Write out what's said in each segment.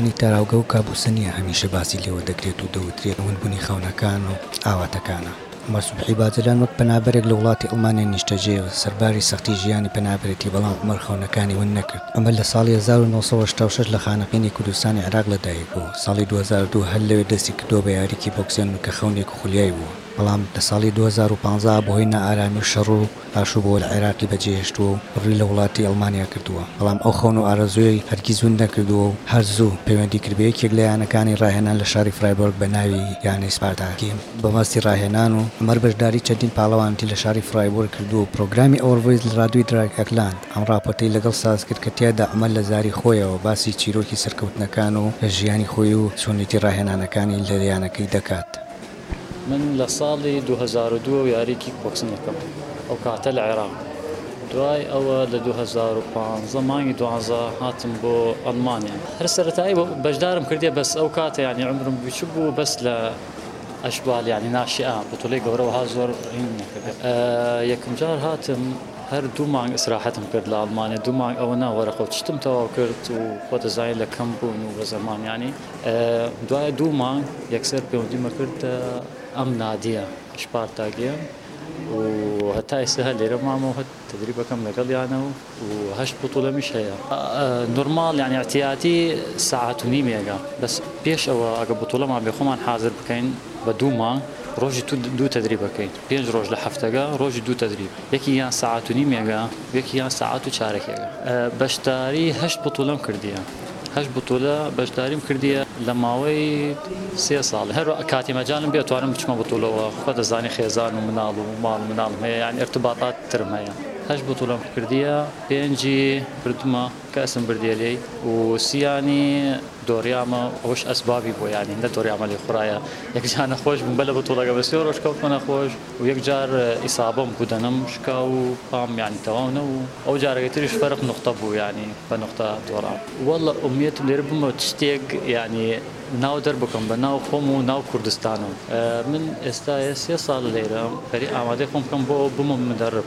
ژیانی تاراوگە و کابوسە نییە هەمیشە باسی لێوە دەکرێت و دەوترێت ونبوونی خەونەکان و ئاواتەکانە. عومەر سوبحی باجەلان وەک پەنابەرێک لە وڵاتی ئەڵمانیا نیشتەجێیە و سەرباری سەختی ژیانی پەنابەرێتی بەڵام عومەر خەونەکانی ون نەکرد. عومەر لە ساڵی هەزار و نۆ سەد و هەشتا و شەش لە خانەقینی کوردستانی عێراق لە دایک بووە، ساڵی دوو هەزار و دوو هەر لەوێ دەستی کردووە بە یاریی بۆکسێن کە خەونێک و خولیای بووە، بەڵام لە ساڵی دوو هەزار و پازدە بەهۆی نائارامی و شەڕ و ئاشووبەوە لە عێراقی بەجێهێشتووە و ڕووی لە وڵاتی ئەڵمانیا کردووە، بەڵام ئەو خەون و ئارەزوویەی هەرگیز ون نەکردووە و هەر زوو پەیوەندی کرد بە یەکێک لە یانەکانی ڕاهێنان لە شاری فرایبۆرگ بە ناوی یانەی سپارتاکی بە مەبەستی ڕاهێنان و عومەر بەشداریی چەندین پاڵەوانێتی لە شاری فرایبۆرگ کردووە و پڕۆگرامی ئۆرڤویس لە ڕادیۆی دراک ئەکلاند ئەم ڕاپۆرتەی لەگەڵ ساز کرد کە تیادا عومەر لە زاری خۆیەوە باسی چیرۆکی سەرکەوتنەکان و ژیانی خۆی و چۆنێتی ڕاهێنانەکانی لە یانەکەی دەکات. من لە ساڵی دوو هەزار و دوو یاری کیک بۆکسن دەکەم ئەو کاتە لە عێراق دوای ئەوە لە دوو هەزار و پازدە مانگی دوازدە هاتم بۆ ئەڵمانیا هەر سەرەتایی بەشدارم کردیە بەس ئەو کاتە یانی عومرم بچوک بوو بەس لە ئەشبال یانی ناشئە بتوڵەی گەورە وەها زۆر ڕیم نەکردە یەکم جار هاتم هەر دوو مانگ ئیسراحەتم کرد لە ئەڵمانیا دوو مانگ ئەوە نا وەرەقەو چشتم تەواو کرد و خۆ دەزانی لە کەمپ بوون و بە زەمانیانی دوای دوو مانگ یەکسەر پەیوەندیمە کرد ئەم نادیە شپارتاگیە و هەتا ئێستا هەر لێرە مامەوە هەر تدریبەکەم لەگەڵیانە و و هەشت بوتوڵەمیش هەیە نورماڵ یانی ئەتیاتی ساعت و نیمێگە بەس پێش ئەوە ئەگە بوتوڵەمان بێ خۆمان حاضر بکەین بە دوو مانگ ڕۆژی دوو تدریبەکەین پێنج ڕۆژ لە هەفتەگە ڕۆژی دوو تدریب یەکی یان سەعات و نیمێگە یەکی یان سەعات و چارەکێگە بەشداری هەشت بتوولەم کردیە هەشت بتوولە بەشداریم کردیە لە ماوەی سێ ساڵ هەر کاتی مەجالم بێ توانم بچمە بتوولەوە خۆ دەزانی خێزان و مناڵ و ماڵ مناڵم هەیە یان ارتباطات ترم هەیە هەشت بتوولەم کردیە پێنجی کردمە کەسم بردیە لێی و سیانی دۆریامە ئەوەش ئەسبابی بوە یانی نە دۆریامە لێی خورایە یەک جا نەخۆش بوم بەلە بتوڵەکە بە سێ ڕۆژ کەوتمە نەخۆش و یەک جار ئیسابەم گودەنم شکا و پام یانی تەواو نەبوو ئەو جارەگە تریش فەرق نوختە بوو یانی بە نوختە دۆڕام. وەللە ئومێتم لێرە بومە شتێک یانی ناو دەر بکەم بە ناو خۆم و ناو کوردستانم من ئێستایە سێ سالە لێرەم بەری ئامادەی خۆم کەم بۆ ئەوە بمە مدەرب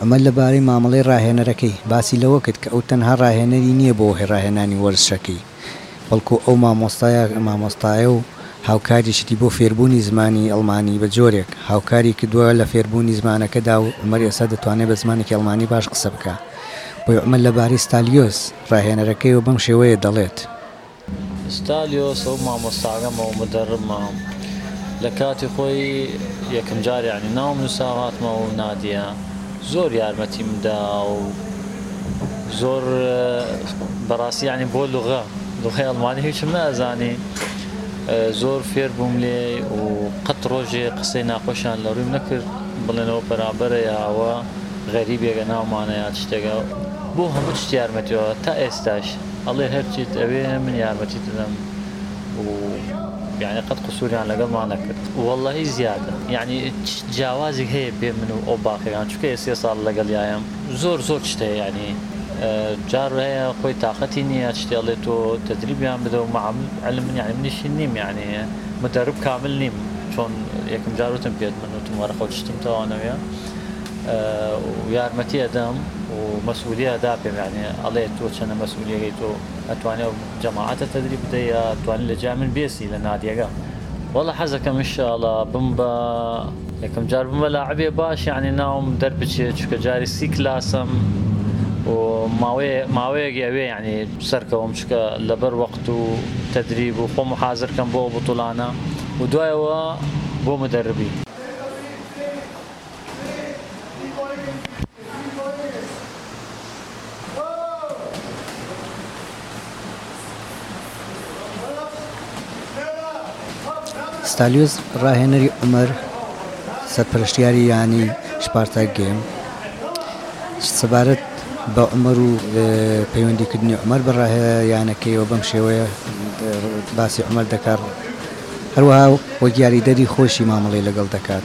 ئەمە لەبارەی مامەڵەی ڕاهێنەرەکەی، باسی لەوە کرد کە ئەو تەنها ڕاهێنەری نییە بۆ ڕاهێنانی وەرزشەکەی، بەڵکو ئەو مامۆستایە مامۆستایە و هاوکاریشیی بۆ فێربوونی زمانی ئەڵمانی، بە جۆرێک هاوکاری کردووە لە فێربوونی زمانەکەدا و عومەر ئێستا دەتوانێت بە زمانێکی ئەڵمانی باش قسە بکات. بۆیە عومەر لەبارەی ستالیۆس ڕاهێنەرەکەیەوە بەم شێوەیە دەڵێت. ستالیۆس ئەو مامۆستاگەمە و مدەربمە لە کاتی خۆی یەکم جار یانی ناوم نوسا هاتمەوە و نادیە زۆر یارمەتیم دا و زۆر بەراستی یانی بۆ لوغە لوغەی ئەلمانی هیچم نەئەزانی زۆر فێر بووم لێ و قەت رۆژێ قسەی ناخۆشیان لە روویم نەکرد بڵێن ئەوە بەرامبەرە یا ئەوە غەریبێگە ناومانە یا چ شتێگە بۆ هەموو چ یارمەتیەوە تا ئێستاش ئەڵێ هەرچیت ئەوێ من یارمەتیت ئەدەم و یانی قەت قسووریان لەگەڵمان نەکرد وەڵی زیادە یعنی جیاوازی هەیە بێ من و ئەو باقیان چکە سێ ساڵ لەگەڵ یایم زۆر زۆر شتەیە یعنی جار هەیە خۆی تااقەتی نییە شتێڵێ تۆ تەدریبیان بدە و معامل من یعنی منیشی نیم یعنی مدرب کامل نیم چۆن یەکم جاروتم پێت من وتم وەرەخەوتشتم تەوانەوەە و یارمەتی ئەدەم و مەسئولی ئەدا پێم یەعنی ئەڵێ تۆ چەنە مەسئولیەگەی تۆ ئەتوانی ئەو جەماعەتە تەدریب بدەی یا ئەتوانی لە جیای من بێسی لە نادیەگە وەڵا حەزەکەم ان شاء اللە بم بە یەکەم جار بم بە لاعبێ باش یەعنی ناوم دەر بچێ چونکە جاری سی کلاسم و ماوەیە ماوەیەگی ئەوێ یەعنی سەرکەوم چونکە لەبەر وەقت و تەدریب و خۆم حازر کەم بۆ ئەو بتوڵانە و دوایەوە بۆ مدربی. ستالیۆس ڕاهێنەری عمر سەرپەرشتیاری یانی شپارتا گەیم سەبارەت بە عمر و پەیوەندیکردنی عمر بە ڕاهیانەکەیەوە بەم شێوەیە باسی عمر دەکات هەروەها وەگیاریدەری خۆشی مامەڵی لەگەڵ دەکات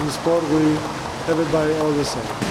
in sport, we everybody all the same.